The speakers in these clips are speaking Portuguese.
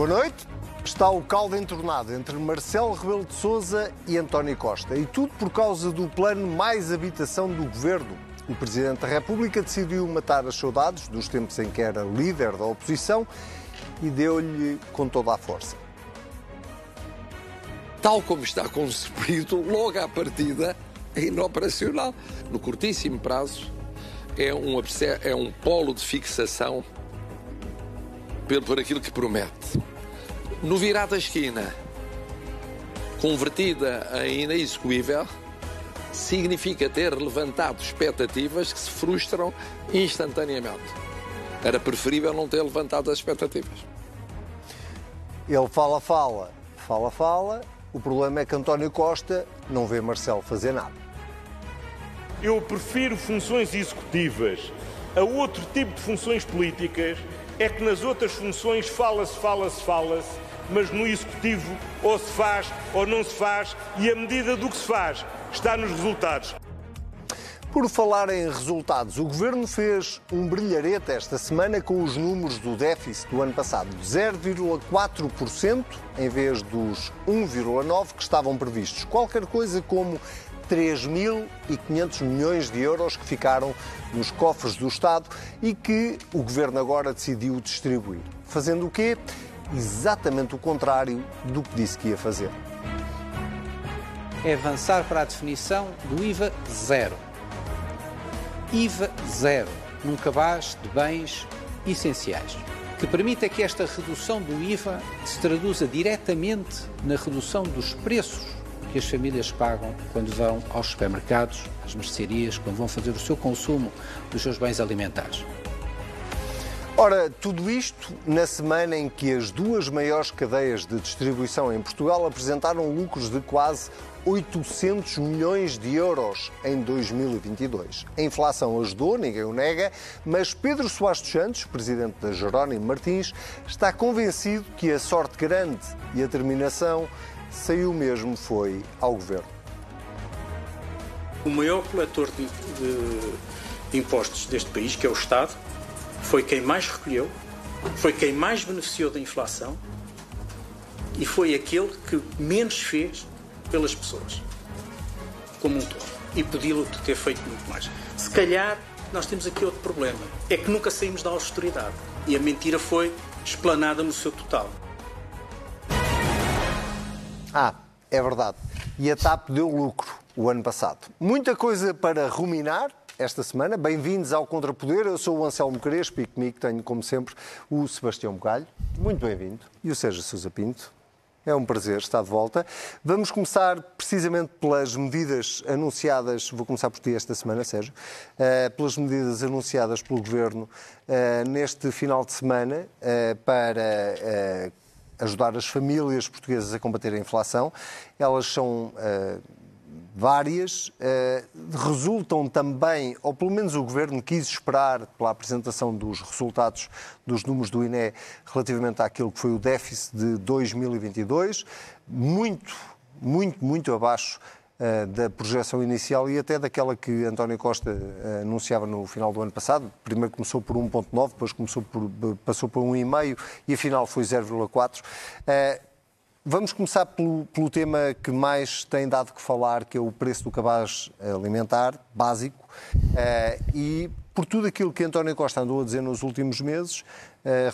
Boa noite. Está o caldo entornado entre Marcelo Rebelo de Sousa e António Costa. E tudo por causa do plano Mais Habitação do Governo. O Presidente da República decidiu matar as saudades dos tempos em que era líder da oposição e deu-lhe com toda a força. Tal como está concebido, logo à partida, é inoperacional. No curtíssimo prazo, é um, é um polo de fixação por aquilo que promete. No virar da esquina, convertida em inexecuível, significa ter levantado expectativas que se frustram instantaneamente. Era preferível não ter levantado as expectativas. Ele fala, fala, fala, fala. O problema é que António Costa não vê Marcelo fazer nada. Eu prefiro funções executivas a outro tipo de funções políticas é que nas outras funções fala-se, fala-se, fala-se, mas no executivo ou se faz ou não se faz e a medida do que se faz está nos resultados. Por falar em resultados, o Governo fez um brilharete esta semana com os números do déficit do ano passado, 0,4% em vez dos 1,9% que estavam previstos. Qualquer coisa como 3.500 milhões de euros que ficaram nos cofres do Estado e que o Governo agora decidiu distribuir. Fazendo o quê? Exatamente o contrário do que disse que ia fazer. É avançar para a definição do IVA zero. IVA zero num cabaz de bens essenciais que permita que esta redução do IVA se traduza diretamente na redução dos preços que as famílias pagam quando vão aos supermercados, às mercearias, quando vão fazer o seu consumo dos seus bens alimentares. Ora, tudo isto na semana em que as duas maiores cadeias de distribuição em Portugal apresentaram lucros de quase 800 milhões de euros em 2022. A inflação ajudou, ninguém o nega, mas Pedro Soares dos Santos, presidente da Jerónimo Martins, está convencido que a sorte grande e a terminação saiu mesmo foi ao governo. O maior coletor de, de impostos deste país, que é o Estado, foi quem mais recolheu, foi quem mais beneficiou da inflação e foi aquele que menos fez pelas pessoas, como um todo. E de ter feito muito mais. Se calhar nós temos aqui outro problema: é que nunca saímos da austeridade e a mentira foi explanada no seu total. Ah, é verdade. E a TAP deu lucro o ano passado. Muita coisa para ruminar esta semana. Bem-vindos ao Contrapoder. Eu sou o Anselmo Crespo e comigo tenho, como sempre, o Sebastião Bugalho. Muito bem-vindo. E o Sérgio Sousa Pinto. É um prazer estar de volta. Vamos começar precisamente pelas medidas anunciadas, vou começar por ti esta semana, Sérgio, uh, pelas medidas anunciadas pelo Governo uh, neste final de semana uh, para ajudar as famílias portuguesas a combater a inflação. Elas são várias, uh, resultam também, ou pelo menos o Governo quis esperar pela apresentação dos resultados dos números do INE relativamente àquilo que foi o déficit de 2022, muito, muito, muito abaixo eh, da projeção inicial e até daquela que António Costa uh, anunciava no final do ano passado. Primeiro começou por 1,9, depois começou por, passou por 1,5 e afinal foi 0,4. Uh, vamos começar pelo, pelo, tema que mais tem dado que falar, que é o preço do cabaz alimentar básico e por tudo aquilo que António Costa andou a dizer nos últimos meses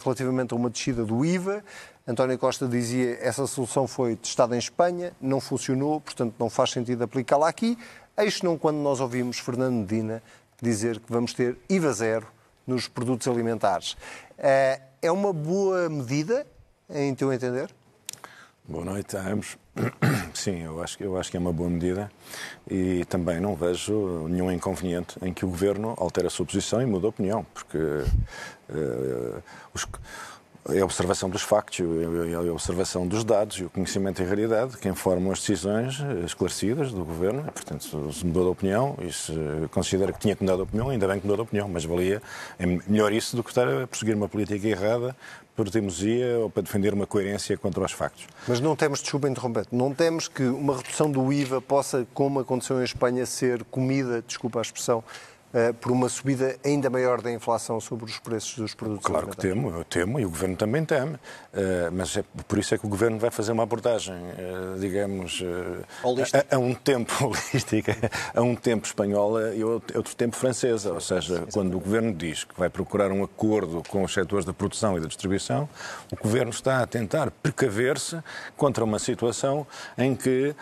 relativamente a uma descida do IVA, António Costa dizia essa solução foi testada em Espanha, não funcionou, portanto não faz sentido aplicá-la aqui. Eis não quando nós ouvimos Fernando Medina dizer que vamos ter IVA zero nos produtos alimentares. Eh, é uma boa medida, em teu entender? Boa noite a ambos. Sim, eu acho, eu acho que é uma boa medida e também não vejo nenhum inconveniente em que o Governo altere a sua posição e mude a opinião, porque uh, os é a observação dos factos, é a observação dos dados e o conhecimento em realidade que informam as decisões esclarecidas do Governo. Portanto, se mudou de opinião e se considera que tinha que mudar de opinião, ainda bem que mudou de opinião, mas valia, é melhor isso do que estar a prosseguir uma política errada por teimosia ou para defender uma coerência contra os factos. Mas não temos, desculpa interromper, não temos que uma redução do IVA possa, como aconteceu em Espanha, ser comida, desculpa a expressão, por uma subida ainda maior da inflação sobre os preços dos produtos Claro que temo, eu temo, e o Governo também teme, uh, mas é, por isso é que o Governo vai fazer uma abordagem, uh, digamos, a, a, um tempo holística, a um tempo espanhola e outro tempo francesa, ou seja, quando o Governo diz que vai procurar um acordo com os setores da produção e da distribuição, o Governo está a tentar precaver-se contra uma situação em que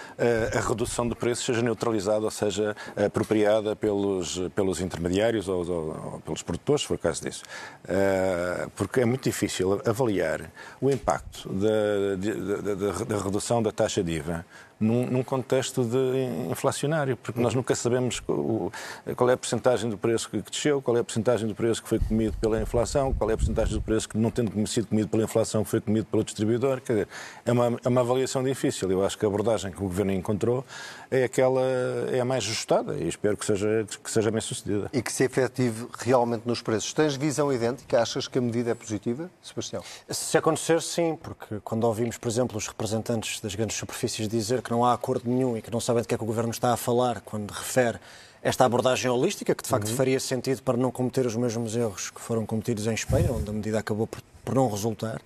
a redução de preços seja neutralizada, ou seja, apropriada pelos, pelos intermediários ou, ou, ou, pelos produtores, se for o caso disso. Uh, porque é muito difícil avaliar o impacto da, da, da, da redução da taxa de IVA num, num contexto de inflacionário, porque nós nunca sabemos qual é a porcentagem do preço que desceu, qual é a porcentagem do preço que foi comido pela inflação, qual é a porcentagem do preço que, não tendo sido comido pela inflação, foi comido pelo distribuidor. Quer dizer, é uma, é uma avaliação difícil. Eu acho que a abordagem que o Governo encontrou é aquela, é a mais ajustada e espero que seja, que seja bem sucedida. E que se efetive realmente nos preços. Tens visão idêntica? Achas que a medida é positiva, Sebastião? Se acontecer, sim, porque quando ouvimos, por exemplo, os representantes das grandes superfícies dizer que não há acordo nenhum e que não sabem de que é que o Governo está a falar quando refere esta abordagem holística, que de facto uhum. faria sentido para não cometer os mesmos erros que foram cometidos em Espanha, onde a medida acabou por, por não resultar,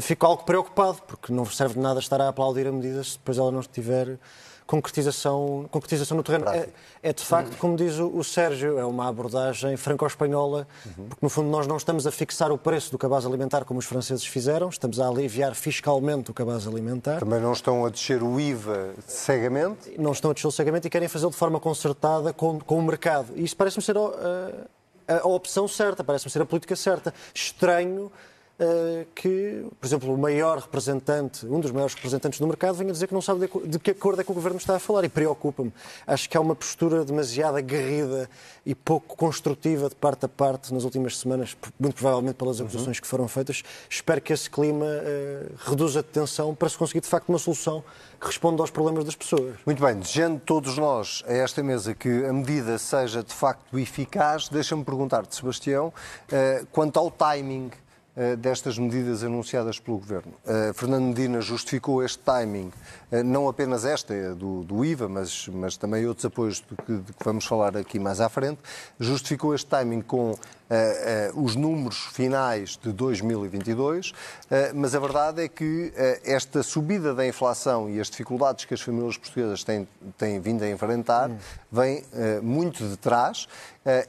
fico algo preocupado, porque não serve de nada estar a aplaudir a medida se depois ela não estiver concretização, concretização no terreno. É, é, de facto, como diz o, o, Sérgio, é uma abordagem franco-espanhola, uhum. porque no fundo nós não estamos a fixar o preço do cabaz alimentar como os franceses fizeram, estamos a aliviar fiscalmente o cabaz alimentar. Também não estão a descer o IVA cegamente? Não estão a descer cegamente e querem fazê-lo de forma concertada com, com o mercado. E isso parece-me ser a, opção certa, parece-me ser a política certa. Estranho que, por exemplo, o maior representante, um dos maiores representantes do mercado, venha dizer que não sabe de que acordo é que o governo está a falar e preocupa-me. Acho que há uma postura demasiado aguerrida e pouco construtiva de parte a parte nas últimas semanas, muito provavelmente pelas acusações uhum. que foram feitas. Espero que esse clima uh, reduza a tensão para se conseguir, de facto, uma solução que responda aos problemas das pessoas. Muito bem, desejando todos nós a esta mesa que a medida seja de facto eficaz, deixa-me perguntar-te, Sebastião, uh, quanto ao timing eh, destas medidas anunciadas pelo Governo. Uh, Fernando Medina justificou este timing, uh, não apenas esta do, do IVA, mas, mas, também outros apoios de que, de que, vamos falar aqui mais à frente, justificou este timing com uh, os números finais de 2022, mas a verdade é que esta subida da inflação e as dificuldades que as famílias portuguesas têm, têm vindo a enfrentar hum. vem muito de trás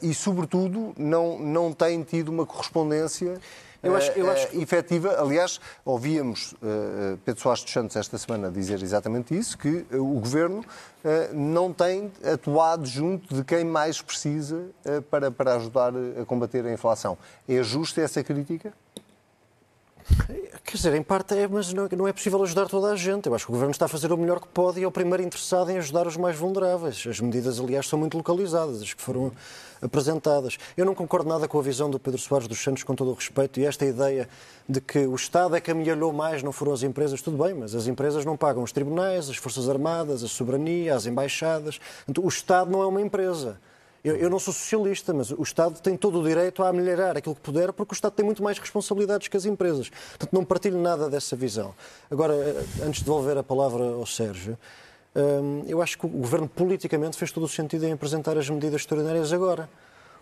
e, sobretudo, não, não têm tido uma correspondência eu acho, eu acho que... efetiva. Aliás, ouvíamos uh, Pedro Soares dos Santos esta semana dizer exatamente isso, que uh, o Governo uh, não tem atuado junto de quem mais precisa para, para ajudar a combater a inflação. É justa essa crítica? Quer dizer, em parte é, mas não é possível ajudar toda a gente. Eu acho que o Governo está a fazer o melhor que pode e é o primeiro interessado em ajudar os mais vulneráveis. As medidas, aliás, são muito localizadas, as que foram apresentadas. Eu não concordo nada com a visão do Pedro Soares dos Santos, com todo o respeito, e esta ideia de que o Estado é que amelhou mais, não foram as empresas, tudo bem, mas as empresas não pagam os tribunais, as Forças Armadas, a soberania, as embaixadas. Então, o Estado não é uma empresa. Eu, eu, não sou socialista, mas o Estado tem todo o direito a melhorar aquilo que puder, porque o Estado tem muito mais responsabilidades que as empresas. Portanto, não partilho nada dessa visão. Agora, antes de devolver a palavra ao Sérgio, eu acho que o Governo politicamente fez todo o sentido em apresentar as medidas extraordinárias agora.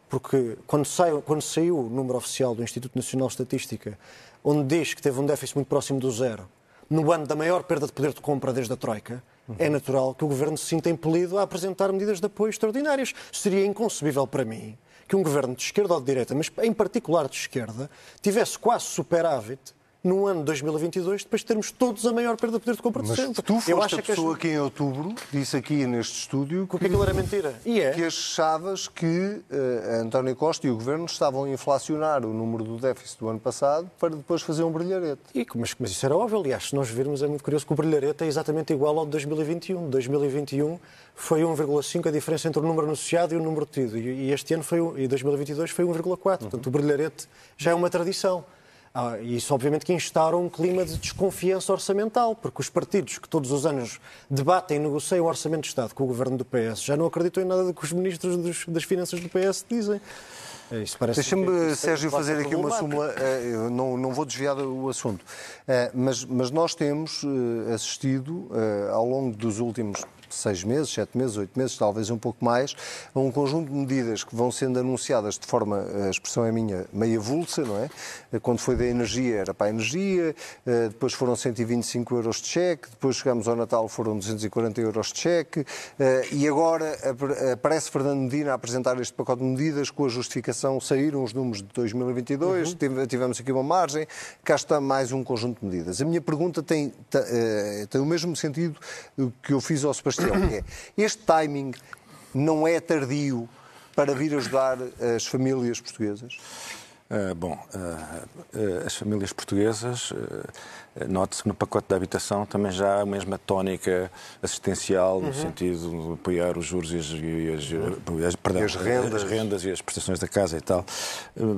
Porque quando, sai, quando saiu o número oficial do Instituto Nacional de Estatística, onde diz que teve um déficit muito próximo do zero, no ano da maior perda de poder de compra desde a Troika, Uhum. É natural que o Governo se sinta impelido a apresentar medidas de apoio extraordinárias. Seria inconcebível para mim que um Governo de esquerda ou de direita, mas em particular de esquerda, tivesse quase superávit no ano de 2022, depois de termos todos a maior perda de poder de compra de Mas sempre. tu foste Eu acho a pessoa que, que em outubro disse aqui neste estúdio que, que aquilo era mentira. E é. que achavas que uh, António Costa e o Governo estavam a inflacionar o número do déficit do ano passado para depois fazer um brilharete. E, mas, mas isso era óbvio, aliás, se nós virmos é muito curioso que o brilharete é exatamente igual ao de 2021. 2021 foi 1,5 a diferença entre o número anunciado e o número tido. E, e este ano foi, e 2022 foi 1,4. Uhum. Portanto, o brilharete já é uma tradição. Ah, e isso, obviamente, que instaura um clima de desconfiança orçamental, porque os partidos que todos os anos debatem e negociam o orçamento de Estado com o governo do PS já não acreditam em nada do que os ministros dos, das Finanças do PS dizem. É, Deixa-me, Sérgio, fazer aqui uma súmula. Eh, eu não, não vou desviar o assunto. Eh, mas, mas nós temos eh, assistido, ao longo dos últimos seis meses, sete meses, oito meses, talvez um pouco mais, a um conjunto de medidas que vão sendo anunciadas de forma, a expressão é minha, meia vulsa, não é? Quando foi da energia era para a energia, eh, depois foram 125 euros de cheque, depois chegamos ao Natal foram 240 euros de cheque eh, e agora aparece Fernando Medina a apresentar este pacote de medidas com a justificação, saíram os números de 2022, uhum. tivemos aqui uma margem, cá está mais um conjunto de medidas. A minha pergunta tem, eh, tem o mesmo sentido que eu fiz ao Sebastião, que é, este timing não é tardio para vir ajudar as famílias portuguesas? Uh, bom, uh, uh, as famílias portuguesas, note-se que no pacote de habitação também já há a mesma tónica assistencial, uhum. no sentido de apoiar os juros e as, e as, as, perdão, e as, rendas. as, rendas. e as prestações da casa e tal.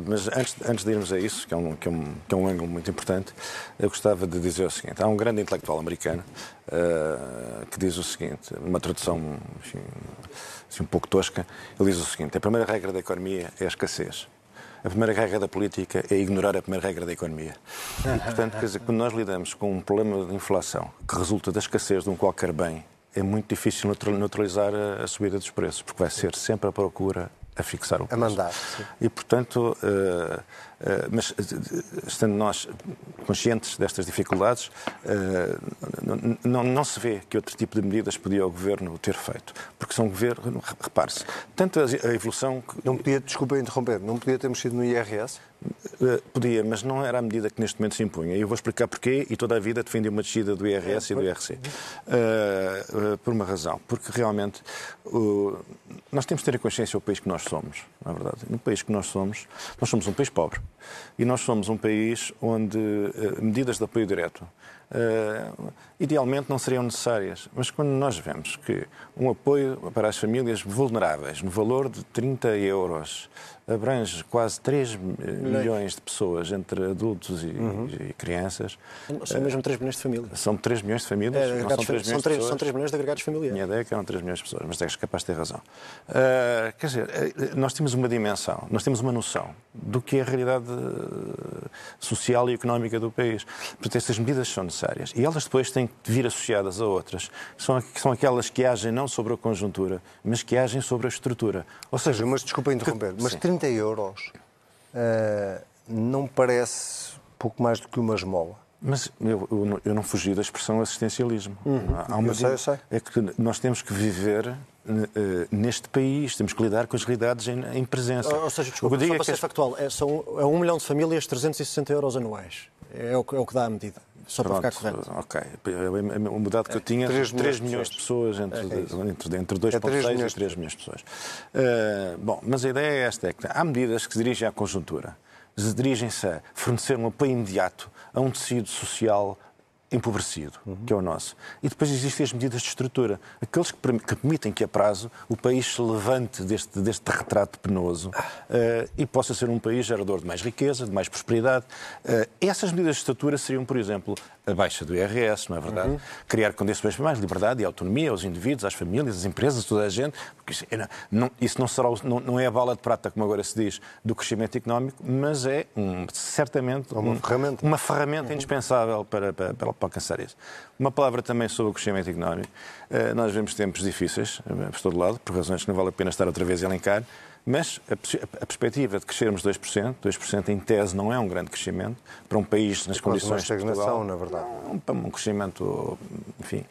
Mas antes, antes de irmos a isso, que é, um, que, é um, que é um ângulo muito importante, eu gostava de dizer o seguinte: há um grande intelectual americano que diz o seguinte, numa tradução enfim, assim, um pouco tosca, ele diz o seguinte: a primeira regra da economia é a escassez. A primeira regra da política é ignorar a primeira regra da economia. E, portanto, quer dizer, quando nós lidamos com um problema de inflação que resulta da escassez de um qualquer bem, é muito difícil neutralizar a subida dos preços, porque vai ser sempre a procura a fixar o preço. A mandar. Sim. E, portanto, uh, mas estando nós conscientes destas dificuldades, uh, não, não se vê que outro tipo de medidas podia o Governo ter feito. Porque são Governo, repare-se, tanto a evolução... Que... Não podia, desculpa interromper, não podia ter mexido no IRS? Podia, mas não era a medida que neste momento se impunha. E eu vou explicar porquê e toda a vida defendi uma descida do IRS e do IRC. Uh, por uma razão. Porque realmente uh, nós temos de ter a consciência do país que nós somos, na verdade. No país que nós somos, nós somos um país pobre. E nós somos um país onde uh, medidas de apoio direto uh, idealmente não seriam necessárias. Mas quando nós vemos que um apoio para as famílias vulneráveis, no valor de 30 euros, abrange quase 3 milhões de pessoas, entre adultos e, uhum. e crianças. São mesmo 3 milhões de famílias. São 3 milhões de famílias? É, não são 3 milhões, são 3, são 3 milhões de agregados familiares. Minha ideia é que eram 3 milhões de pessoas, mas és capaz de ter razão. Uh, quer dizer, eh, nós temos uma dimensão, nós temos uma noção do que é a realidade eh, social e económica do país. Portanto, estas medidas são necessárias e elas depois têm que vir associadas a outras, que são, que são aquelas que agem não sobre a conjuntura, mas que agem sobre a estrutura. Ou seja, mas desculpa interromper, que, mas sim. 30 euros uh, não parece pouco mais do que uma esmola? Mas eu, eu, eu, não fugi da expressão assistencialismo. Uhum. Há uma eu sei, eu sei. É que nós temos que viver uh, neste país, temos que lidar com as realidades em, em presença. Ou, seja, desculpa, só para é ser factual, é, são, é um milhão de famílias, 360 euros anuais. É o, é o que dá a medida. Só Pronto, para ficar correto. Ok. O mudado que eu tinha, 3, 3 milhões de pessoas, entre, é, entre, entre 2,6 é e 3 milhões de pessoas. Uh, bom, mas a ideia é esta, é que há medidas que se dirigem à conjuntura, se dirigem-se a fornecer um apoio imediato a um tecido social empobrecido, uhum. que é o nosso. E depois existem as medidas de estrutura, aqueles que, que permitem que a prazo o país se levante deste, deste retrato penoso uh, e possa ser um país gerador de mais riqueza, de mais prosperidade. Uh, essas medidas de estrutura seriam, por exemplo, a baixa do IRS, não é verdade? Uhum. Criar condições para mais liberdade e autonomia aos indivíduos, às famílias, às empresas, toda a gente. Porque isso, não, isso não, será, não, não, é a bala de prata, como agora se diz, do crescimento económico, mas é um, certamente uma um, ferramenta, uma ferramenta uhum. indispensável para, para, para, alcançar isso. Uma palavra também sobre o crescimento económico. Uh, nós vemos tempos difíceis, uh, por todo lado, por razões que não vale a pena estar outra vez a elencar. Mas a, a, perspectiva de crescermos 2%, 2% em tese não é um grande crescimento para um país nas condições uma estagnação, na verdade. Um, um crescimento, enfim...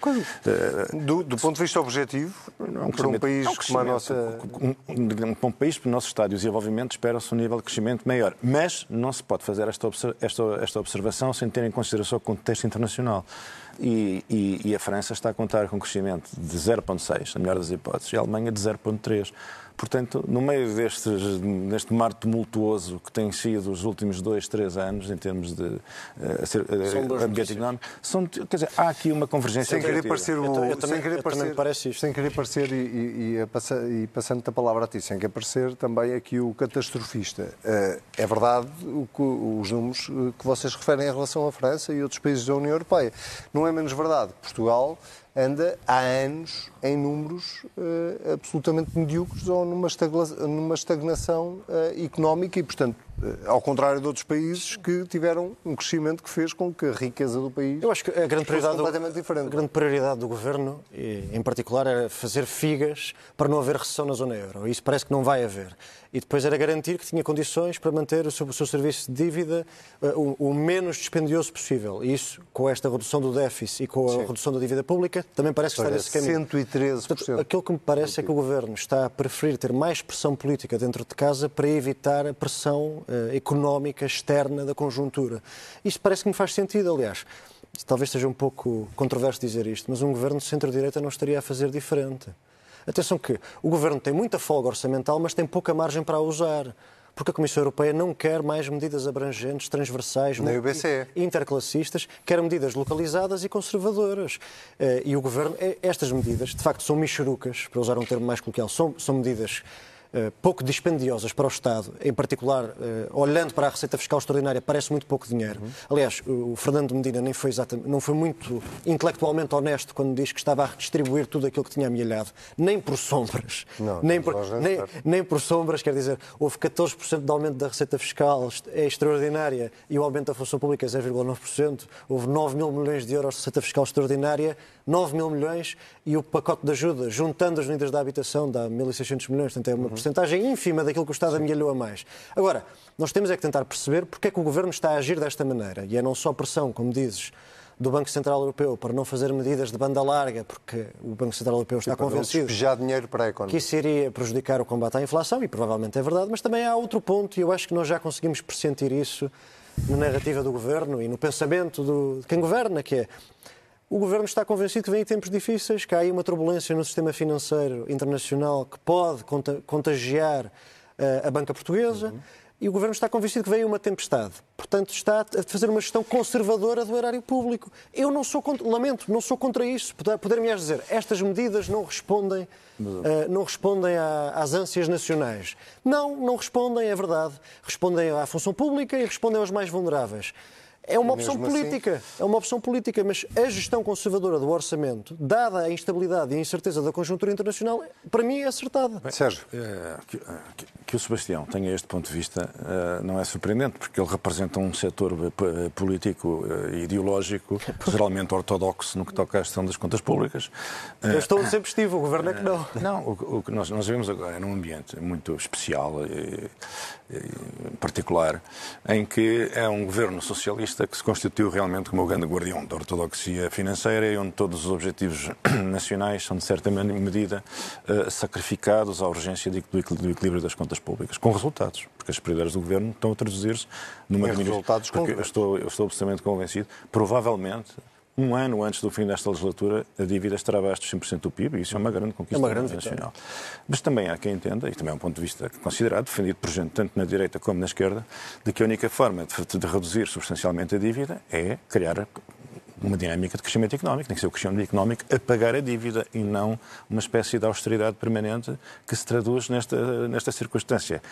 Do, do, ponto de vista objetivo, um para um país é um como a nossa... Um, para um país, para o nosso estado de desenvolvimento, espera-se um nível de crescimento maior. Mas não se pode fazer esta, esta, esta observação sem ter em consideração o contexto internacional. E, e, e a França está a contar com um crescimento de 0,6, na melhor das hipóteses, e a Alemanha de 0,3. Portanto, no meio destes, deste mar tumultuoso que tem sido os últimos dois, três anos, em termos de uh, ambiente económico, são, quer dizer, há aqui uma convergência. Sem querer parecer, eu, eu sem querer parecer, parece isto. sem querer parecer e, e, e, e passando a palavra a ti, sem querer parecer também aqui o catastrofista. Uh, é verdade o que, os números que vocês referem em relação à França e outros países da União Europeia. Não é menos verdade. Portugal anda há anos em números uh, absolutamente medíocres ou numa, numa estagnação uh, económica e, portanto, Ao contrário de outros países que tiveram um crescimento que fez com que a riqueza do país Eu acho que a grande prioridade, completamente do, diferente. a grande prioridade do governo, em particular, era fazer figas para não haver recessão na zona euro. Isso parece que não vai haver. E depois era garantir que tinha condições para manter o seu, o seu serviço de dívida eh, o, o menos dispendioso possível. E isso, com esta redução do déficit e com a redução da dívida pública, também parece que está nesse caminho. 113%. Portanto, aquilo que me parece é que o governo está a preferir ter mais pressão política dentro de casa para evitar a pressão eh, económica externa da conjuntura. Isto parece que me faz sentido, aliás. Talvez seja um pouco controverso dizer isto, mas um governo de centro-direita não estaria a fazer diferente. Atenção que o governo tem muita folga orçamental, mas tem pouca margem para a usar. Porque a Comissão Europeia não quer mais medidas abrangentes, transversais, interclassistas, quer medidas localizadas e conservadoras. Eh, E o Governo, eh, estas medidas, de facto, são michurucas, para usar um termo mais coloquial, são, são medidas eh, pouco dispendiosas para o Estado, em particular, eh, olhando para a receita fiscal extraordinária, parece muito pouco dinheiro. Aliás, o Fernando Medina nem foi, exatamente, não foi muito intelectualmente honesto quando diz que estava a redistribuir tudo aquilo que tinha amelhado, nem por sombras. Não, nem, por, nem, nem por sombras, quer dizer, houve 14% de aumento da receita fiscal, é extraordinária, e o aumento da função pública é 0,9%. Houve 9 mil milhões de euros de receita fiscal extraordinária, 9 mil milhões, e o pacote de ajuda, juntando as medidas da habitação, dá 1.600 milhões, portanto é uma porcentagem ínfima daquilo que o Estado amelhou a mais. Agora, nós temos é que tentar perceber porque é que o Governo está a agir desta maneira, e é não só pressão, como dizes, do Banco Central Europeu para não fazer medidas de banda larga, porque o Banco Central Europeu está convencido despejar dinheiro para a que isso iria prejudicar o combate à inflação, e provavelmente é verdade, mas também há outro ponto, e eu acho que nós já conseguimos pressentir isso na narrativa do governo e no pensamento do, de quem governa, que é o governo está convencido que vem tempos difíceis, que há aí uma turbulência no sistema financeiro internacional que pode conta- contagiar eh, a banca portuguesa. E o Governo está convencido que veio uma tempestade. Portanto, está a fazer uma gestão conservadora do erário público. Eu não sou contra, lamento, não sou contra isso. Poder- Poder-me dizer, estas medidas não respondem, eh, não respondem à- às âncias nacionais. Não, não respondem, é verdade. Respondem à função pública e respondem aos mais vulneráveis. É uma opção mesmo assim- política, é uma opção política, mas a gestão conservadora do orçamento, dada a instabilidade e a incerteza da conjuntura internacional, para mim é acertada. Sérgio, Eh, que, eh, que- que o Sebastião tenha este ponto de vista eh, não é surpreendente, porque ele representa um setor político e ideológico geralmente ortodoxo no que toca à gestão das contas públicas. Eu estou sempre estive, o governo é que não. Não, o, o que nós, nós vivemos agora é num ambiente muito especial e, e particular, em que é um governo socialista que se constituiu realmente como o grande guardião da ortodoxia financeira e onde todos os objetivos nacionais são, de certa medida, eh, sacrificados à urgência do equil- do equilíbrio das contas públicas, com resultados, porque as prioridades do governo estão a traduzir-se numa diminuição. resultados concretos. estou, eu estou absolutamente convencido, provavelmente, um ano antes do fim desta legislatura, a dívida estará abaixo dos 100% do PIB, e isso é uma grande conquista É uma grande nacional. Mas também há quem entenda, e também é um ponto de vista considerado, defendido por gente tanto na direita como na esquerda, de que a única forma de, de reduzir substancialmente a dívida é criar uma dinâmica de crescimento económico, tem que ser o crescimento económico a pagar a dívida e não uma espécie de austeridade permanente que se traduz nesta, nesta circunstância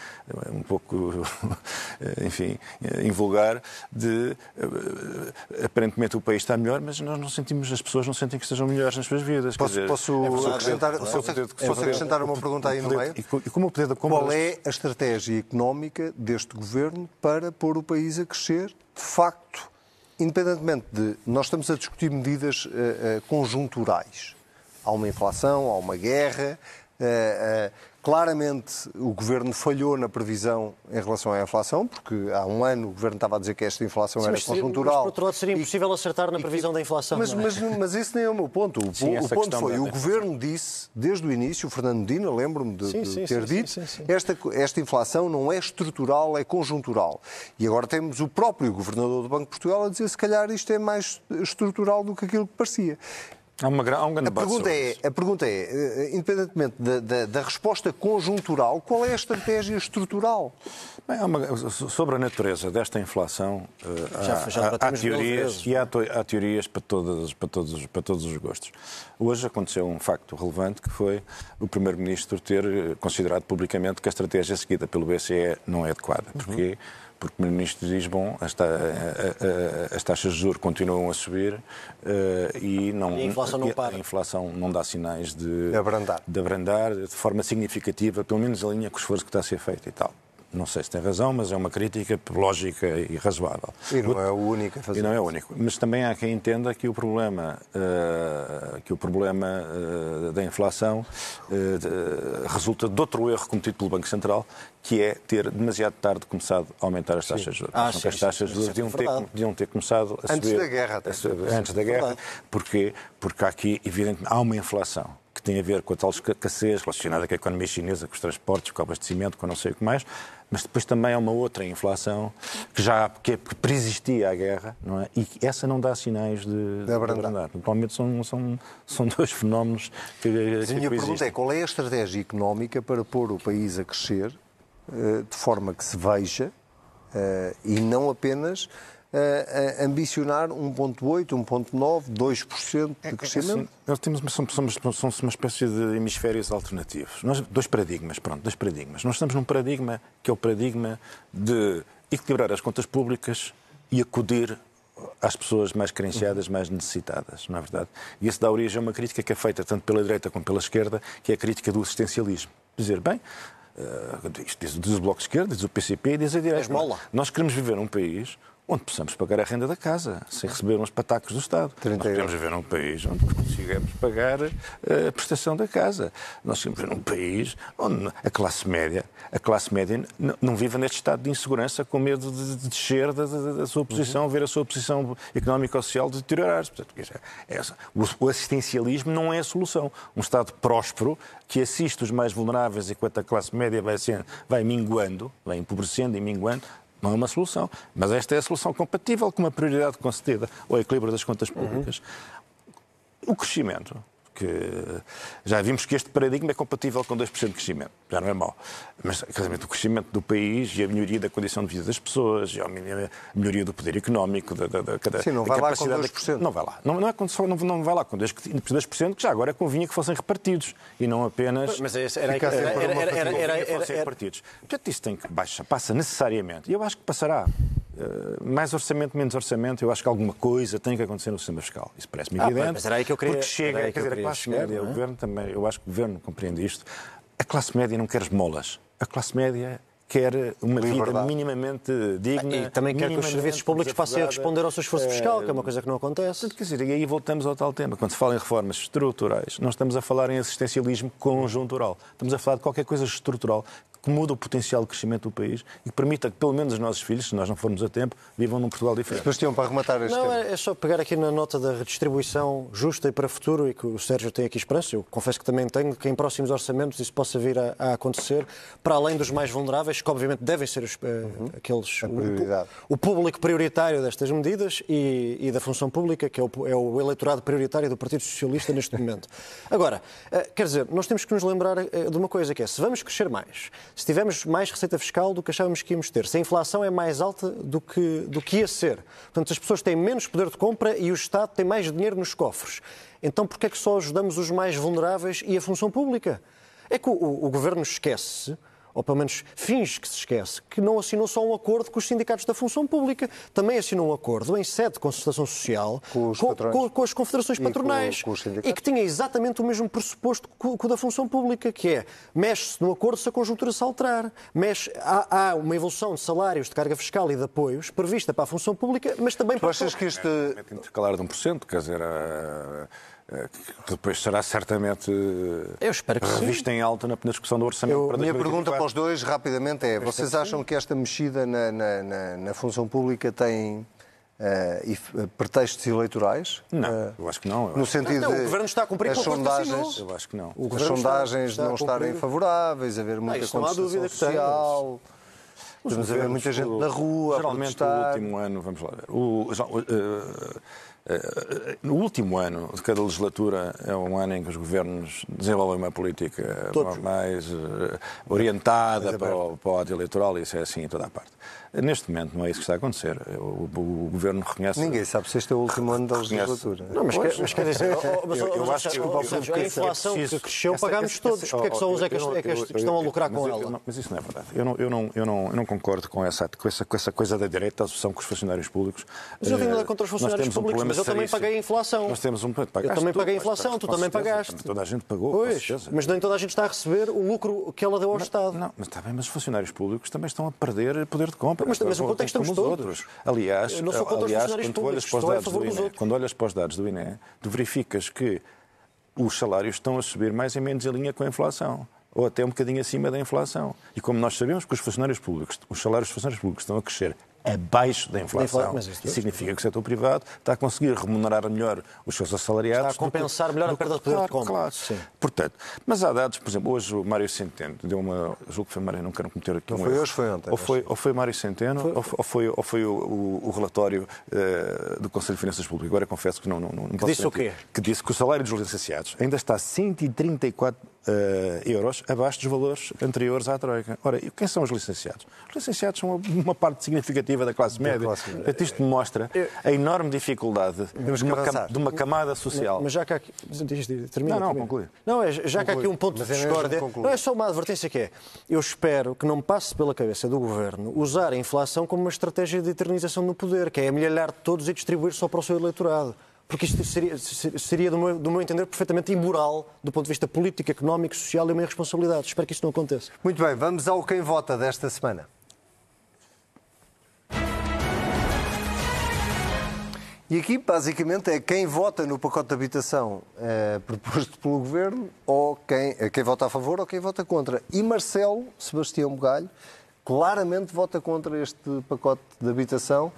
um pouco, enfim, invulgar de eh, aparentemente o país está melhor, mas nós não sentimos, as pessoas não sentem que estejam melhores nas suas vidas. Posso, dizer, posso é acrescentar, é posso- É posso acrescentar uma pergunta aí no Poder- meio? E co- como o poder da Qual é a estratégia económica deste governo para pôr o país a crescer, de facto, independentemente de. Nós estamos a discutir medidas eh, eh, conjunturais. Há uma inflação, há uma guerra. Claramente o governo falhou na previsão em relação à inflação, porque há um ano o governo estava a dizer que esta inflação Sim, era mas, conjuntural. mas, por outro lado, seria E- impossível acertar na e previsão da inflação. Mas, é? mas, mas esse nem é o meu ponto. O, Sim, o ponto foi, o governo disse, desde o início, o Fernando Medina, lembro-me de, Sim, de sim, ter dito. Esta, esta inflação não é estrutural, é conjuntural. E agora temos o próprio governador do Banco de Portugal a dizer se calhar isto é mais estrutural do que aquilo que parecia. Há, uma, há um grande A debate pergunta, sobre é, isso. a pergunta é, eh, independentemente da, da- da resposta conjuntural, qual é a estratégia estrutural? Bem, há uma- sobre a natureza desta inflação, eh, Já- há, já há- há teorias e há, há teorias para, todas, para, todos, para todos os gostos. Hoje aconteceu um facto relevante que foi o Primeiro-Ministro ter eh, considerado publicamente que a estratégia seguida pelo BCE não é adequada. Uhum. Porque o Primeiro-Ministro diz, bom, as, ta- as taxas de juros continuam a subir eh, e, não, E a inflação não para. A inflação não dá sinais de, De abrandar. de abrandar de forma significativa, pelo menos a linha com o esforço que está a ser feito e tal. Não sei se tem razão, mas é uma crítica lógica e razoável. E não é o único a fazer E não é isso. único. Mas também há quem entenda que o problema, eh, que o problema eh, da inflação de- resulta de outro erro cometido pelo Banco Central, que é ter demasiado tarde começado a aumentar as taxas de juros. Ah, sim, as taxas de juros é deviam ter, deviam ter começado a Antes subir. da guerra, até. subir- Antes da guerra. Porquê? Porque aqui, evidentemente, há uma inflação que tem a ver com a tal escassez relacionada com a economia chinesa, com os transportes, com o abastecimento, com não sei o que mais, mas depois também há uma outra inflação que já que, é- que preexistia à guerra, não é? E essa não dá sinais de, de abrandar. Atualmente são, são, são dois fenómenos que, Mas que a minha pergunta coexistem. é qual é a estratégia económica para pôr o país a crescer de forma que se veja eh, e não apenas eh, a ambicionar 1,8, 1,9, 2% de crescimento? Assim, nós temos, somos, somos, somos uma espécie de hemisférios alternativos. Nós, dois paradigmas, pronto, dois paradigmas. Nós estamos num paradigma que é o paradigma de equilibrar as contas públicas e acudir às pessoas mais carenciadas, mais necessitadas, não é verdade? E isso dá origem a uma crítica que é feita tanto pela direita como pela esquerda, que é a crítica do assistencialismo. Dizer, bem, eh, isto diz, diz o Bloco de Esquerda, diz o PCP e diz a direita. Esmola. Nós queremos viver num país onde possamos pagar a renda da casa, sem receber uns patacos do Estado. 30 Nós queremos viver num país onde consigamos pagar eh, a prestação da casa. Nós queremos viver num país onde a classe média, a classe média não vive neste estado de insegurança com medo de, de descer da, da- da sua posição, ver a sua posição económica ou social deteriorar-se. É o assistencialismo não é a solução. Um Estado próspero que assiste os mais vulneráveis enquanto a classe média vai, sendo, vai minguando, vai empobrecendo e minguando, não é uma solução. Mas esta é a solução compatível com uma prioridade concedida ao equilíbrio das contas públicas. O crescimento, que já vimos que este paradigma é compatível com 2% de crescimento, já não é mau. Mas claramente, o crescimento do país e a melhoria da condição de vida das pessoas, e a melhoria do poder económico, da, da, da, da Sim, não da vai lá com capacidade 2%. Não vai lá. Não, não, é só, não, não vai lá com 2%, 2% que já agora convinha que fossem repartidos e não apenas Mas esse era, Fica era, sempre era, uma era, era, convinha era, que fossem era- repartidos. Portanto, isso tem que baixar, passa necessariamente. E eu acho que passará. Uh, mais orçamento, menos orçamento, eu acho que alguma coisa tem que acontecer no sistema fiscal. Isso parece-me Ah, evidente. mas era aí que eu queria- Porque chega, quer que eu dizer, a queria classe chegar, média, não o é? governo também, eu acho que o governo compreende isto. A classe média não quer esmolas. A classe média quer uma vida Liberdade. minimamente digna. E também quer que os serviços públicos passem a responder ao seu esforço fiscal, que é uma Eh, coisa que não acontece. Quer dizer, e aí voltamos ao tal tema. Quando se fala em reformas estruturais, não estamos a falar em assistencialismo conjuntural. Estamos a falar de qualquer coisa estrutural que muda o potencial de crescimento do país e que permita que, pelo menos, os nossos filhos, se nós não formos a tempo, vivam num Portugal diferente. Sebastião, para arrematar este Não, tema. é é só pegar aqui na nota da redistribuição justa e para o futuro e que o Sérgio tem aqui esperança. Eu confesso que também tenho que em próximos orçamentos isso possa vir a, a acontecer, para além dos mais vulneráveis, que obviamente devem ser os, eh, aqueles. o- prioridade. O, público prioritário destas medidas e, e da função pública, que é o, é o eleitorado prioritário do Partido Socialista neste momento. Agora, eh, quer dizer, nós temos que nos lembrar eh, de uma coisa que é, se vamos crescer mais, se tivermos mais receita fiscal do que achávamos que íamos ter, se a inflação é mais alta do que, do que ia ser, portanto, as pessoas têm menos poder de compra e o Estado tem mais dinheiro nos cofres, então porquê é que só ajudamos os mais vulneráveis e a função pública? É que o, o- o Governo esquece ou pelo menos finge que se esquece, que não assinou só um acordo com os sindicatos da função pública, também assinou um acordo em sede de concertação social Com os com, com- com as confederações E com- patronais com os sindicatos. e que tinha exatamente o mesmo pressuposto que o que o da função pública, que é mexe-se no acordo se a conjuntura se alterar. Mexe, há, há uma evolução de salários, de carga fiscal e de apoios prevista para a função pública, mas também Tu para achas que este. Mete intercalar de 1%, quer dizer, eh, que depois será certamente Eu espero que sim. revista em alta na na discussão do orçamento Eu, para a minha 2024. pergunta para os dois, rapidamente, é: vocês acham que esta mexida na, na- na- na função pública tem eh, eh, pretextos eleitorais? Não, Eh, eu acho que não. No sentido Não, o de Governo está a cumprir as o que sondagens, eu acho que não. O as está- sondagens está a não estarem favoráveis, haver muita não contestação dúvida que social. Vamos haver muita gente na rua a Geralmente, o último ano, vamos lá ver. O, o, eh, eh, no último ano de cada legislatura é um ano em que os governos desenvolvem uma política Todos. mais eh, orientada para o, para o ato eleitoral, isso é assim em toda a parte. Neste momento não é isso que está a acontecer. O, o, o Governo reconhece... Ninguém sabe se este é o último ano da legislatura. Não, mas, quer, mas quer dizer, oh, oh, Eu- oh, eu mas, acho que- oh, eu- oh, eu- Sérgio, eu- a inflação isso- que cresceu pagámos todos. Porque é que só oh, uns é que, eu é que eu- eu- estão a eu- lucrar com eu- ela? eu não- Mas isso não é verdade. Eu não, eu não, eu não, eu não concordo com essa, com, essa, com essa coisa da direita, a associação com os funcionários públicos. Mas eu tenho nada Eh, contra os nós funcionários temos um públicos, problema mas eu também paguei a inflação. Nós temos um Eu pagaste também paguei a inflação, tu também pagaste. Toda a gente pagou, Pois, mas nem toda a gente está a receber o lucro que ela deu ao Estado. Não, mas está bem, mas os funcionários públicos também estão a perder poder de compra. Mas- mas o contexto como estamos os todos. outros. Aliás, não sou contra aliás quando tu olhas públicos, para os a dados do INE, quando olhas para os dados do INE, tu verificas que os salários estão a subir mais ou menos em linha com a inflação. Ou até um bocadinho acima da inflação. E como nós sabemos que os funcionários públicos, os salários dos funcionários públicos estão a crescer abaixo da inflação, mas isso significa que o setor privado está a conseguir remunerar melhor os seus assalariados. Está a do que- compensar melhor a que- perda de poder de claro, compra. Claro. Sim. Portanto, mas há dados, por exemplo, hoje o Mário Centeno deu uma. Julgo que foi Mário, não quero cometer aqui Não um foi erro. hoje, foi ontem, Ou foi, ou foi Mário Centeno, ou foi, ou foi, ou foi o, o- o relatório eh, do Conselho de Finanças Públicas. Agora confesso que não, não, não posso disse o quê? Que disse que o salário dos licenciados ainda está 134 eh, euros abaixo dos valores anteriores à Troika. Ora, e quem são os licenciados? Os licenciados são uma, uma parte significativa da classe média. classe média. Portanto, Isto mostra a enorme dificuldade de uma, cam- de uma camada social. Mas já que há aqui. diz, diz, termina, Não, não, conclui. Não, é, já que há aqui um ponto Mas de é discórdia. Não é só uma advertência que é. Eu espero que não passe pela cabeça do governo usar a inflação como uma estratégia de eternização no poder, que é amelhalhar todos e distribuir só para o seu eleitorado. Porque isto seria, seria do, meu, do meu entender, perfeitamente imoral do ponto de vista político, económico, social e uma irresponsabilidade. Espero que isso não aconteça. Muito bem, vamos ao quem vota desta semana. E aqui, basicamente, é quem vota no pacote de habitação eh, proposto pelo Governo, ou quem, eh, quem vota a favor ou quem vota contra. E Marcelo Sebastião Bugalho claramente vota contra este pacote de habitação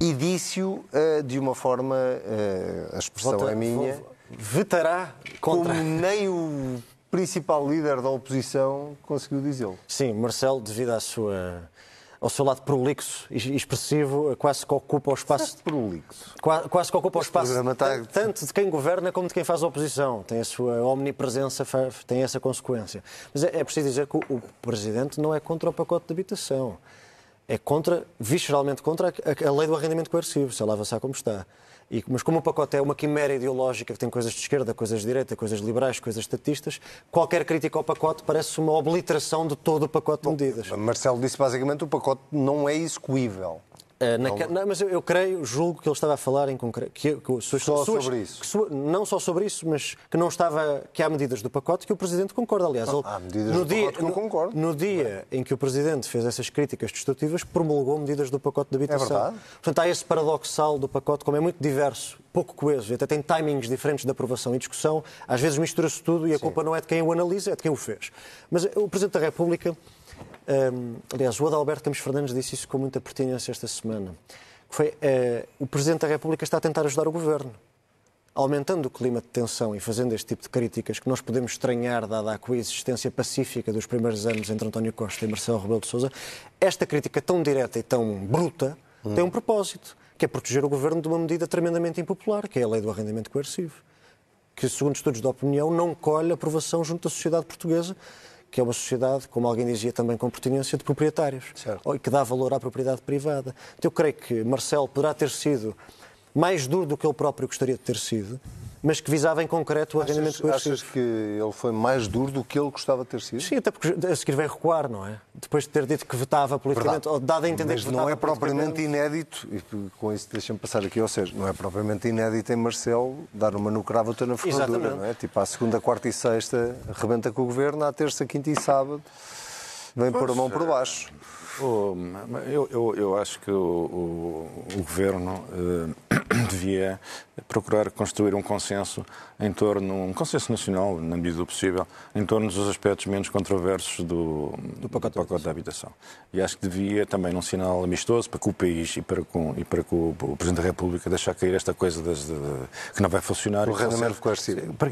e disse-o eh, de uma forma, eh, a expressão Vota- é minha, Vetará contra. como nem o principal líder da oposição conseguiu dizê-lo. Sim, Marcelo, devido à sua, ao seu lado prolixo e expressivo, quase que ocupa o espaço. Prolixo. Qua- Quase que ocupa o espaço está- tan- tanto de quem governa como de quem faz a oposição. Tem a sua omnipresença, tem essa consequência. Mas é, é preciso dizer que o, o Presidente não é contra o pacote de habitação. É contra, visceralmente contra a, a- a lei do arrendamento coercivo, se ela avançar como está. E, mas como o pacote é uma quimera ideológica que tem coisas de esquerda, coisas de direita, coisas liberais, coisas estatistas, qualquer crítica ao pacote parece uma obliteração de todo o pacote de medidas. Marcelo disse basicamente que o pacote não é execuível. Uh, na ca- não, mas eu, eu creio, julgo que ele estava a falar em concreto. Que, que suas- Só suas- sobre isso? não só sobre isso, mas que não estava. que há medidas do pacote que o Presidente concorda. Aliás, ele, há medidas do pacote que eu no- concordo. No dia em que o Presidente fez essas críticas destrutivas, promulgou medidas do pacote de habitação. É verdade. Portanto, há esse paradoxal do pacote, como é muito diverso, pouco coeso, e até tem timings diferentes de aprovação e discussão, às vezes mistura-se tudo e a culpa não é de quem o analisa, é de quem o fez. Mas o Presidente da República. Hum, aliás, o Adalberto Campos Fernandes disse isso com muita pertinência esta semana. Foi, eh, o Presidente da República está a tentar ajudar o Governo. Aumentando o clima de tensão e fazendo este tipo de críticas que nós podemos estranhar, dada a coexistência pacífica dos primeiros anos entre António Costa e Marcelo Rebelo de Sousa, esta crítica tão direta e tão bruta tem um propósito, que é proteger o Governo de uma medida tremendamente impopular, que é a lei do arrendamento coercivo que, segundo estudos de opinião, não colhe aprovação junto da sociedade portuguesa, que é uma sociedade, como alguém dizia também com pertinência, de proprietários, Certo. e que dá valor à propriedade privada. Então, eu creio que Marcelo poderá ter sido mais duro do que ele próprio gostaria de ter sido, mas que visava em concreto o arrendamento Achas, coercivo. achas que ele foi mais duro do que ele gostava de ter sido? Sim, até porque a seguir vai recuar, não é? Depois de ter dito que vetava politicamente, ou dado a entender Mas que não vetava é propriamente inédito, e com isso deixa-me passar aqui, ou seja, não é propriamente inédito em Marcelo dar uma no cravo outra na ferradura, Exatamente. não é? Tipo, à segunda, quarta e sexta arrebenta com o governo, à terça, quinta e sábado vem pôr a mão por baixo. Oh, eu, eu, eu acho que o, o, o Governo eh, devia procurar construir um consenso em torno, um consenso nacional, na medida do possível, em torno dos aspectos menos controversos do, do pacote, da habitação. E acho que devia também, num sinal amistoso, para que o país e para, com, e para que o, o Presidente da República deixar cair esta coisa das, de- de- que não vai funcionar. O coercivo. para-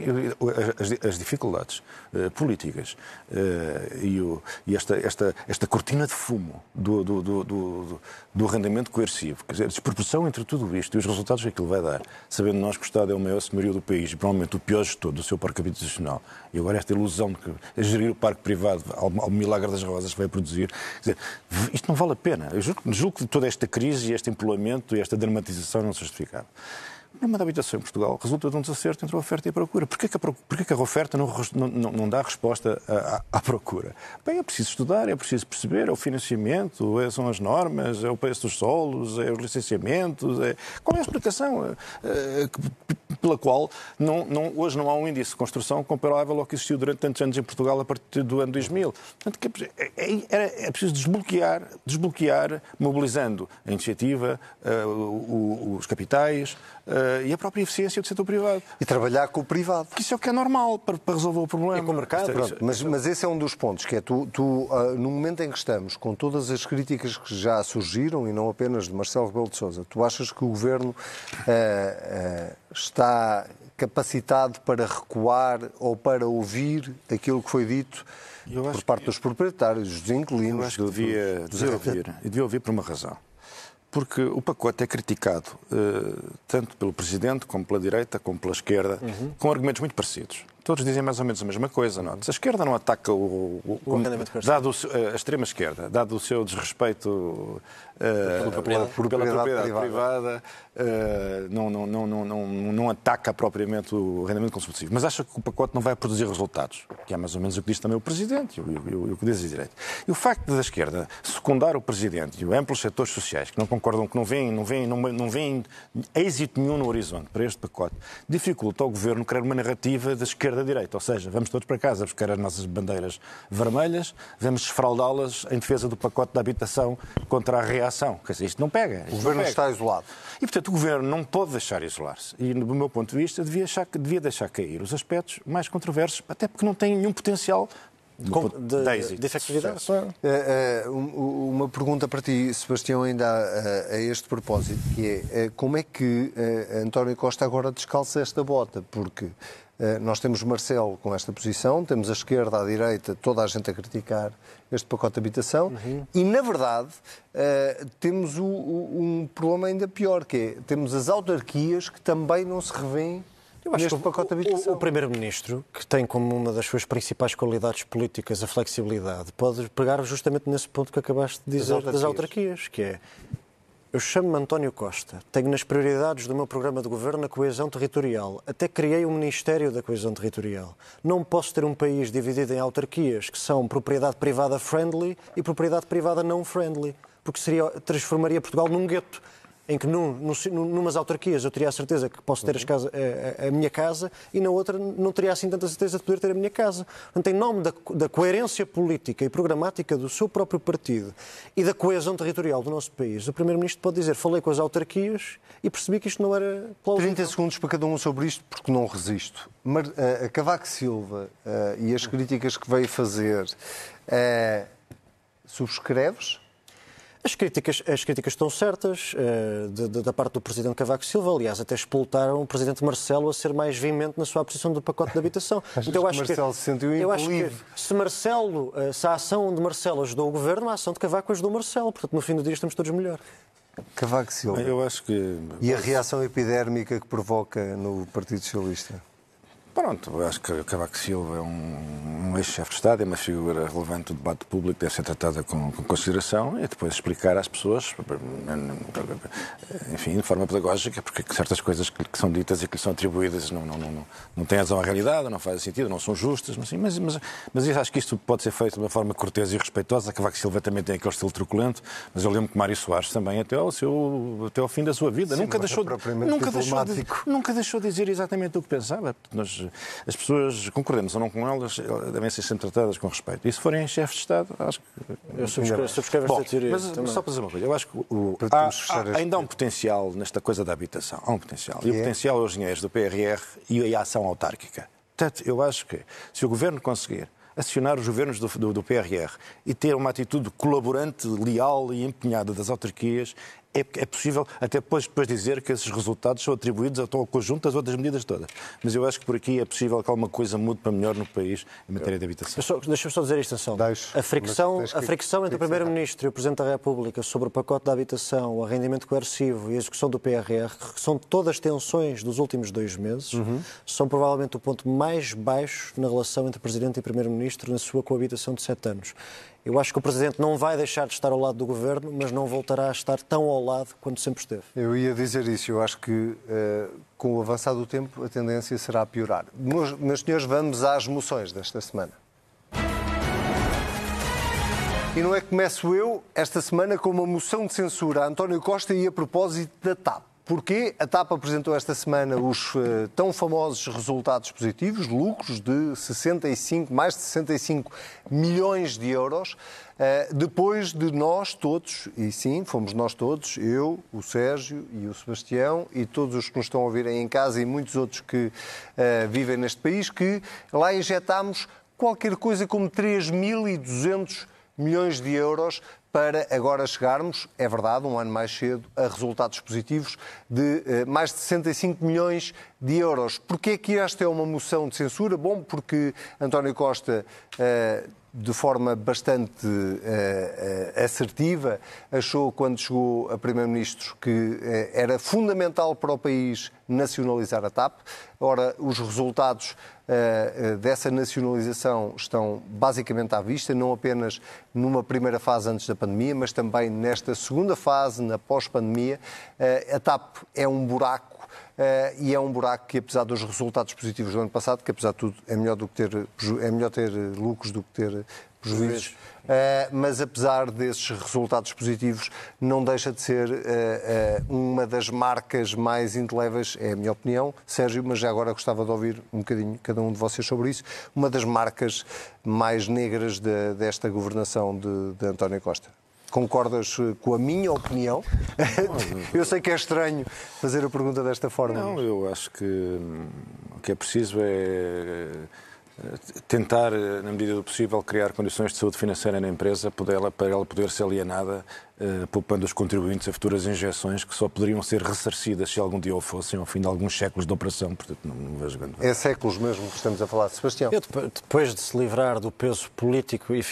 as, as dificuldades eh, políticas eh, e, o- e esta, esta, esta cortina de fumo do, do, do, do, do arrendamento coercivo, quer dizer, a desproporção entre tudo isto e os resultados que aquilo vai dar, sabendo nós que o Estado é o maior senhorio do país e provavelmente o pior gestor do seu parque habitacional, e agora esta ilusão de que gerir o parque privado ao, ao milagre das rosas vai produzir, dizer, isto não vale a pena. Eu julgo, julgo que toda esta crise, este empolamento e esta dramatização não se justificava. Problema da habitação em Portugal resulta de um desacerto entre a oferta e a procura. Porquê que a, porquê que a oferta não, não, não dá resposta à, à, procura? Bem, é preciso estudar, é preciso perceber, é o financiamento, é, são as normas, é o preço dos solos, é os licenciamentos, é... qual é a explicação é, é, pela qual não, não, hoje não há um índice de construção comparável ao que existiu durante tantos anos em Portugal a partir do ano 2000? Portanto, é, é, é preciso desbloquear, desbloquear, mobilizando a iniciativa, uh, os capitais, uh, e a própria eficiência do setor privado. E trabalhar com o privado. Isso é o que é normal para, para resolver o problema. E com o mercado. Pronto, mas, mas esse é um dos pontos, que é tu, tu uh, no momento em que estamos, com todas as críticas que já surgiram, e não apenas de Marcelo Rebelo de Sousa, tu achas que o Governo está capacitado para recuar ou para ouvir aquilo que foi dito por parte dos proprietários, dos inquilinos? Eu acho que devia, devia ouvir. E devia ouvir por uma razão porque o pacote é criticado uh, tanto pelo Presidente, como pela direita, como pela esquerda, uhum. com argumentos muito parecidos. Todos dizem mais ou menos a mesma coisa. Não? É? A esquerda não ataca o, o, o, o dado a extrema esquerda, dado o seu desrespeito uh, pela propriedade, pela propriedade privada, privada uh, não, não, não, não, não ataca propriamente o rendimento consumo mas acha que o pacote não vai produzir resultados, que é mais ou menos o que diz também o Presidente e o, o, que diz a direita. E o facto da esquerda secundar o Presidente e os amplos setores sociais que não concordam, que não veem, não veem, não, não veem êxito nenhum no horizonte para este pacote, dificulta ao Governo criar uma narrativa da esquerda esquerda-direita. Ou seja, vamos todos para casa buscar as nossas bandeiras vermelhas, vamos esfraldá-las em defesa do pacote de habitação contra a reação. Quer dizer, isto não pega. O governo pega. está isolado. E, portanto, o governo não pode deixar isolar-se. E, do meu ponto de vista, devia, achar, devia deixar cair os aspectos mais controversos, até porque não tem nenhum potencial com, de, de, efetividade. Uh, uh, uma pergunta para ti, Sebastião, ainda a, a este propósito, que é uh, como é que António Costa agora descalça esta bota? Porque nós temos Marcelo com esta posição, temos a esquerda, a direita, toda a gente a criticar este pacote de habitação uhum. e, na verdade, temos o, o, um problema ainda pior, que é temos as autarquias que também não se revêem eu acho neste que pacote de habitação. O, o Primeiro-Ministro, que tem como uma das suas principais qualidades políticas a flexibilidade, pode pegar justamente nesse ponto que acabaste de dizer das autarquias, das autarquias que é eu chamo-me António Costa, tenho nas prioridades do meu programa de governo a coesão territorial. Até criei o um Ministério da Coesão Territorial. Não posso ter um país dividido em autarquias que são propriedade privada friendly e propriedade privada não friendly, porque seria, transformaria Portugal num gueto em que num, num, numas autarquias eu teria a certeza que posso ter uhum. casa, a, a, minha casa e na outra não teria assim tanta certeza de poder ter a minha casa. Portanto, em nome da, da, coerência política e programática do seu próprio partido e da coesão territorial do nosso país, o Primeiro-Ministro pode dizer falei com as autarquias e percebi que isto não era plausível. 30 segundos para cada um sobre isto, porque não resisto. Mar, uh, Cavaco Silva e as críticas que veio fazer, subscreves? As críticas, as críticas estão certas uh, de, de, da parte do Presidente Cavaco Silva. Aliás, até expultaram o Presidente Marcelo a ser mais veemente na sua posição do pacote de habitação. então, eu acho que Marcelo se sentiu eu acho que se Marcelo, uh, se a ação de Marcelo ajudou o Governo, a ação de Cavaco ajudou Marcelo. Portanto, no fim do dia estamos todos melhor. Cavaco Silva. Eu acho que... E a reação epidérmica que provoca no Partido Socialista? Pronto, acho que Cavaco Silva é um, um ex-chefe de Estado, é uma figura relevante do debate público, deve ser tratada com, com, consideração e depois explicar às pessoas, enfim, de forma pedagógica, porque certas coisas que, que são ditas e que lhe são atribuídas não, não, não, não têm razão à realidade, não fazem sentido, não são justas, mas, mas, mas, mas acho que isto pode ser feito de uma forma cortês e respeitosa. Cavaco Silva também tem aquele estilo truculento, mas eu lembro que Mário Soares também, até ao, seu, até ao fim da sua vida, Sim, nunca, deixou, nunca, deixou de, nunca deixou de dizer exatamente o que pensava. Nós, as pessoas, concordemos ou não com elas, devem ser sempre tratadas com respeito. E se forem chefes de Estado, acho que. Eu subscrevo, subscrevo esta teoria. Mas também. só para dizer uma coisa, eu acho que o, há, há, ainda há um potencial nesta coisa da habitação. Há um potencial. E o é? potencial é os dinheiros do PRR e a ação autárquica. Portanto, eu acho que se o governo conseguir acionar os governos do, do, do, PRR e ter uma atitude colaborante, leal e empenhada das autarquias, é, é possível até depois, depois dizer que esses resultados são atribuídos ao conjunto das outras medidas todas. Mas eu acho que por aqui é possível que alguma coisa mude para melhor no país em matéria de habitação. Deixa-me só dizer isto, Anselmo. A fricção, a fricção entre o Primeiro-Ministro e o Presidente da República sobre o pacote da habitação, o arrendamento coercivo e a execução do PRR, que são todas tensões dos últimos dois meses, Uhum. são provavelmente o ponto mais baixo na relação entre Presidente e Primeiro-Ministro na sua coabitação de sete anos. Eu acho que o Presidente não vai deixar de estar ao lado do Governo, mas não voltará a estar tão ao lado quanto sempre esteve. Eu ia dizer isso. Eu acho que eh, com o avançar do tempo a tendência será a piorar. Meus, meus senhores, vamos às moções desta semana. E não é que começo eu esta semana com uma moção de censura a António Costa e a propósito da TAP. Porquê? A TAP apresentou esta semana os eh, tão famosos resultados positivos, lucros de 65, mais de 65 milhões de euros, eh, depois de nós todos, e sim, fomos nós todos, eu, o Sérgio e o Sebastião e todos os que nos estão a ouvir aí em casa e muitos outros que eh, vivem neste país, que lá injetámos qualquer coisa como 3.200 milhões de euros para agora chegarmos, é verdade, um ano mais cedo, a resultados positivos de eh, mais de 65 milhões de euros. Porquê que esta é uma moção de censura? Bom, porque António Costa, eh, de forma bastante eh, eh, assertiva, achou, quando chegou a Primeiro-Ministro, que era fundamental para o país nacionalizar a TAP. Ora, os resultados dessa nacionalização estão basicamente à vista, não apenas numa primeira fase antes da pandemia, mas também nesta segunda fase, na pós-pandemia. A TAP é um buraco e é um buraco que, apesar dos resultados positivos do ano passado, que apesar de tudo é melhor, do que ter, é melhor ter eh, lucros do que ter prejuízos, eh, mas apesar desses resultados positivos, não deixa de ser eh, eh, uma das marcas mais indeléveis, é a minha opinião, Sérgio, mas já agora gostava de ouvir um bocadinho cada um de vocês sobre isso, uma das marcas mais negras de- desta governação de, de António Costa. Concordas eh, com a minha opinião? Eu sei que é estranho fazer a pergunta desta forma. Não, eu acho que hum, o que é preciso é tentar, eh, na medida do possível, criar condições de saúde financeira na empresa para ela, poder ser alienada, eh, poupando os contribuintes a futuras injeções que só poderiam ser ressarcidas se algum dia o fossem ao fim de alguns séculos de operação. Portanto, não, não vejo grande É séculos mesmo que estamos a falar. Sebastião. Eu, depo- depois de se livrar do peso político e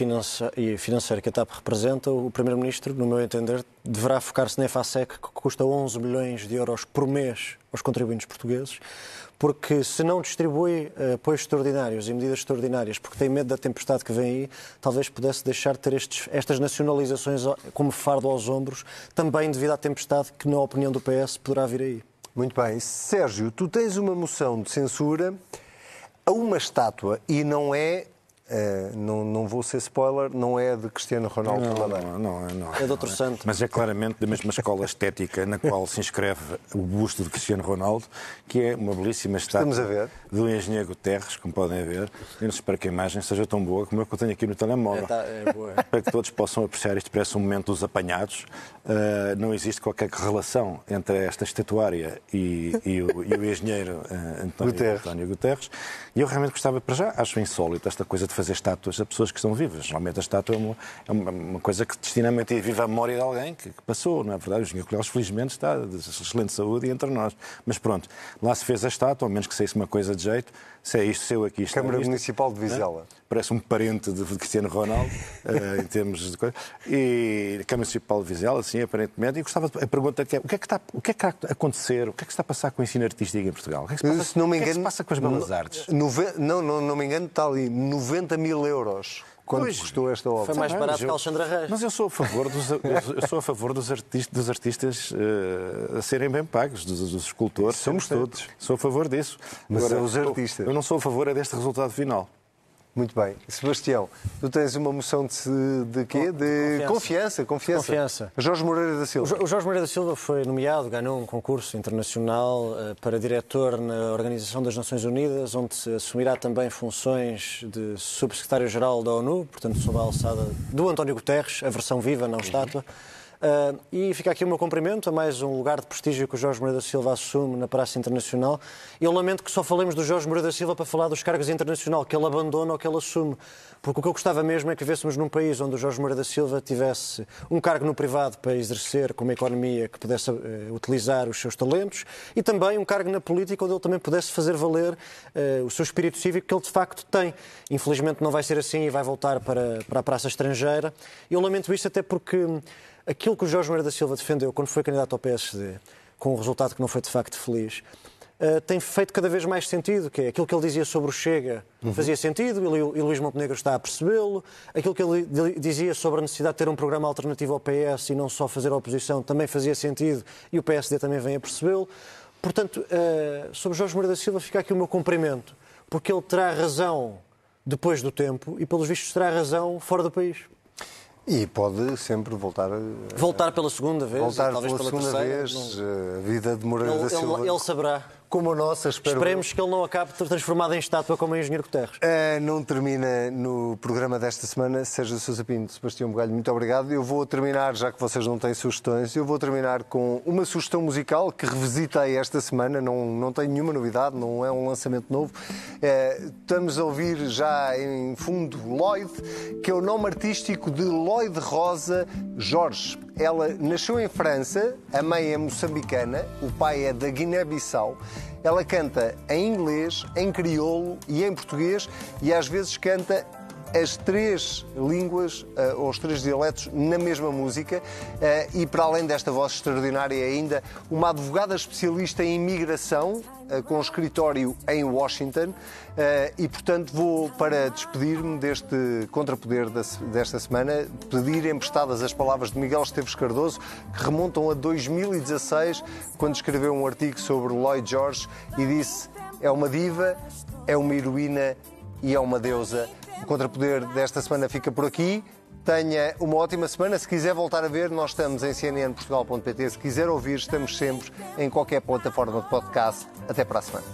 e financeiro que a TAP representa, o Primeiro-Ministro, no meu entender, deverá focar-se na EFASEC, que custa 11 milhões de euros por mês aos contribuintes portugueses, porque se não distribui eh, apoios extraordinários e medidas extraordinárias, porque tem medo da tempestade que vem aí, talvez pudesse deixar de ter estes- estas nacionalizações como fardo aos ombros, também devido à tempestade que, na opinião do PS, poderá vir aí. Muito bem. Sérgio, tu tens uma moção de censura a uma estátua e não é, eh, não, não vou ser spoiler, não é de Cristiano Ronaldo Não, Ladeira. não, não, não. É de outro santo. Mas é claramente da mesma escola estética na qual se inscreve o busto de Cristiano Ronaldo, que é uma belíssima estátua do engenheiro Guterres, como podem ver. Eu não espero que a imagem seja tão boa como a que eu tenho aqui no telemóvel. É, tá, é boa. Para que todos possam apreciar isto, parece um momento dos apanhados. Uh, não existe qualquer relação entre esta estatuária e, e o, e o engenheiro uh, António Guterres. António Guterres. E eu realmente gostava, para já, acho insólito esta coisa de fazer estátuas a pessoas que estão vivas. Normalmente a estátua é uma, é uma, coisa que destina a manter viva a memória de alguém que, que passou, não é verdade? O engenheiro Guterres, felizmente, está de excelente saúde e entre nós. Mas pronto, lá se fez a estátua, ao menos que saísse uma coisa de jeito. Se é isto, se eu aqui isto, Câmara isto, Municipal de Vizela. Parece um parente de de Cristiano Ronaldo, eh, em termos de coisa. E Câmara Municipal de Vizela, sim, aparentemente. E gostava de. A pergunta que é: o que é que está, o que é que está a acontecer? O que é que está a passar com o ensino artístico em Portugal? O que é que se passa, Se não me o que é que engano, se passa com as belas artes? nove- Não, não, não me engano, está ali 90 mil euros. Quanto Pois. custou esta obra? Foi mais barato mas que eu- Alexandre Reis. Mas eu sou a favor dos, eu sou a favor dos artistas, dos artistas eh, a serem bem pagos, dos, dos escultores. Somos sempre. todos. Sou a favor disso. Mas é os eu- artistas. Eu não sou a favor é deste resultado final. Muito bem. Sebastião, tu tens uma moção de, de quê? De confiança. Confiança. Confiança. Jorge Moreira da Silva. O Jorge Moreira da Silva foi nomeado, ganhou um concurso internacional eh, para diretor na Organização das Nações Unidas, onde se assumirá também funções de subsecretário-geral da ONU, portanto, sob a alçada do António Guterres, a versão viva, não estátua. Uh, e fica aqui o meu cumprimento a mais um lugar de prestígio que o Jorge Moreira da Silva assume na Praça Internacional. Eu lamento que só falemos do Jorge Moreira da Silva para falar dos cargos internacional, que ele abandona ou que ele assume. Porque o que eu gostava mesmo é que vivêssemos num país onde o Jorge Moreira da Silva tivesse um cargo no privado para exercer com uma economia que pudesse uh, utilizar os seus talentos e também um cargo na política onde ele também pudesse fazer valer uh, o seu espírito cívico que ele de facto tem. Infelizmente não vai ser assim e vai voltar para, para a praça estrangeira. Eu lamento isso até porque aquilo que o Jorge Moreira da Silva defendeu quando foi candidato ao PSD, com um resultado que não foi de facto feliz, Uh, tem feito cada vez mais sentido, que é aquilo que ele dizia sobre o Chega uhum. fazia sentido e, e Luís Montenegro está a percebê-lo, aquilo que ele dizia sobre a necessidade de ter um programa alternativo ao PS e não só fazer a oposição também fazia sentido e o PSD também vem a percebê-lo. Portanto, uh, sobre Jorge Moreira da Silva fica aqui o meu cumprimento, porque ele terá razão depois do tempo e, pelos vistos, terá razão fora do país. E pode sempre voltar. Voltar pela segunda vez, voltar talvez pela, pela segunda terceira, vez, não... a vida de Moreira ele, da Silva. Ele, ele saberá como a nossa, espero Esperemos que ele não acabe transformado em estátua como o engenheiro Guterres. Uh, não termina no programa desta semana. Sérgio Sousa Pinto, Sebastião Bugalho, muito obrigado. Eu vou terminar, já que vocês não têm sugestões, eu vou terminar com uma sugestão musical que revisitei esta semana. Não, não tem nenhuma novidade, não é um lançamento novo. Uh, estamos a ouvir já em fundo Lloyd, que é o nome artístico de Lloyd Rosa Jorge. Ela nasceu em França, a mãe é moçambicana, o pai é da Guiné-Bissau. Ela canta em inglês, em crioulo e em português e às vezes canta as três línguas, uh, ou os três dialetos, na mesma música. Uh, e para além desta voz extraordinária, ainda uma advogada especialista em imigração, uh, com escritório em Washington. e, portanto, vou, para despedir-me deste contrapoder desta semana, pedir emprestadas as palavras de Miguel Esteves Cardoso, que remontam a 2016, quando escreveu um artigo sobre Lloyd George e disse: é uma diva, é uma heroína e é uma deusa. O Contrapoder desta semana fica por aqui. Tenha uma ótima semana. Se quiser voltar a ver, nós estamos em cnnportugal.pt. Se quiser ouvir, estamos sempre em qualquer plataforma de podcast. Até para a semana.